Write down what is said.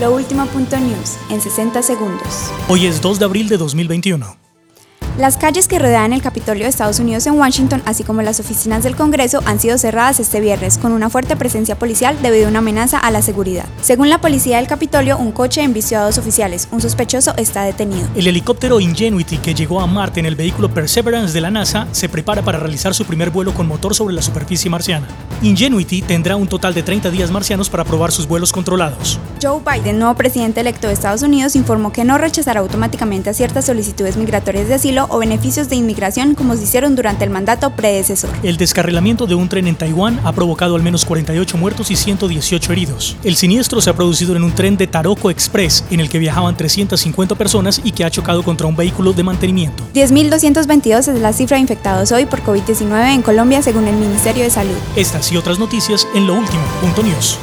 Lo último punto news en 60 segundos. Hoy es 2 de abril de 2021. Las calles que rodean el Capitolio de Estados Unidos en Washington, así como las oficinas del Congreso, han sido cerradas este viernes con una fuerte presencia policial debido a una amenaza a la seguridad. Según la policía del Capitolio, un coche embistió a dos oficiales. Un sospechoso está detenido. El helicóptero Ingenuity que llegó a Marte en el vehículo Perseverance de la NASA se prepara para realizar su primer vuelo con motor sobre la superficie marciana. Ingenuity tendrá un total de 30 días marcianos para probar sus vuelos controlados. Joe Biden, nuevo presidente electo de Estados Unidos, informó que no rechazará automáticamente a ciertas solicitudes migratorias de asilo o beneficios de inmigración como se hicieron durante el mandato predecesor. El descarrilamiento de un tren en Taiwán ha provocado al menos 48 muertos y 118 heridos. El siniestro se ha producido en un tren de Taroko Express en el que viajaban 350 personas y que ha chocado contra un vehículo de mantenimiento. 10.222 es la cifra de infectados hoy por COVID-19 en Colombia según el Ministerio de Salud. Estas y otras noticias en lo último.news.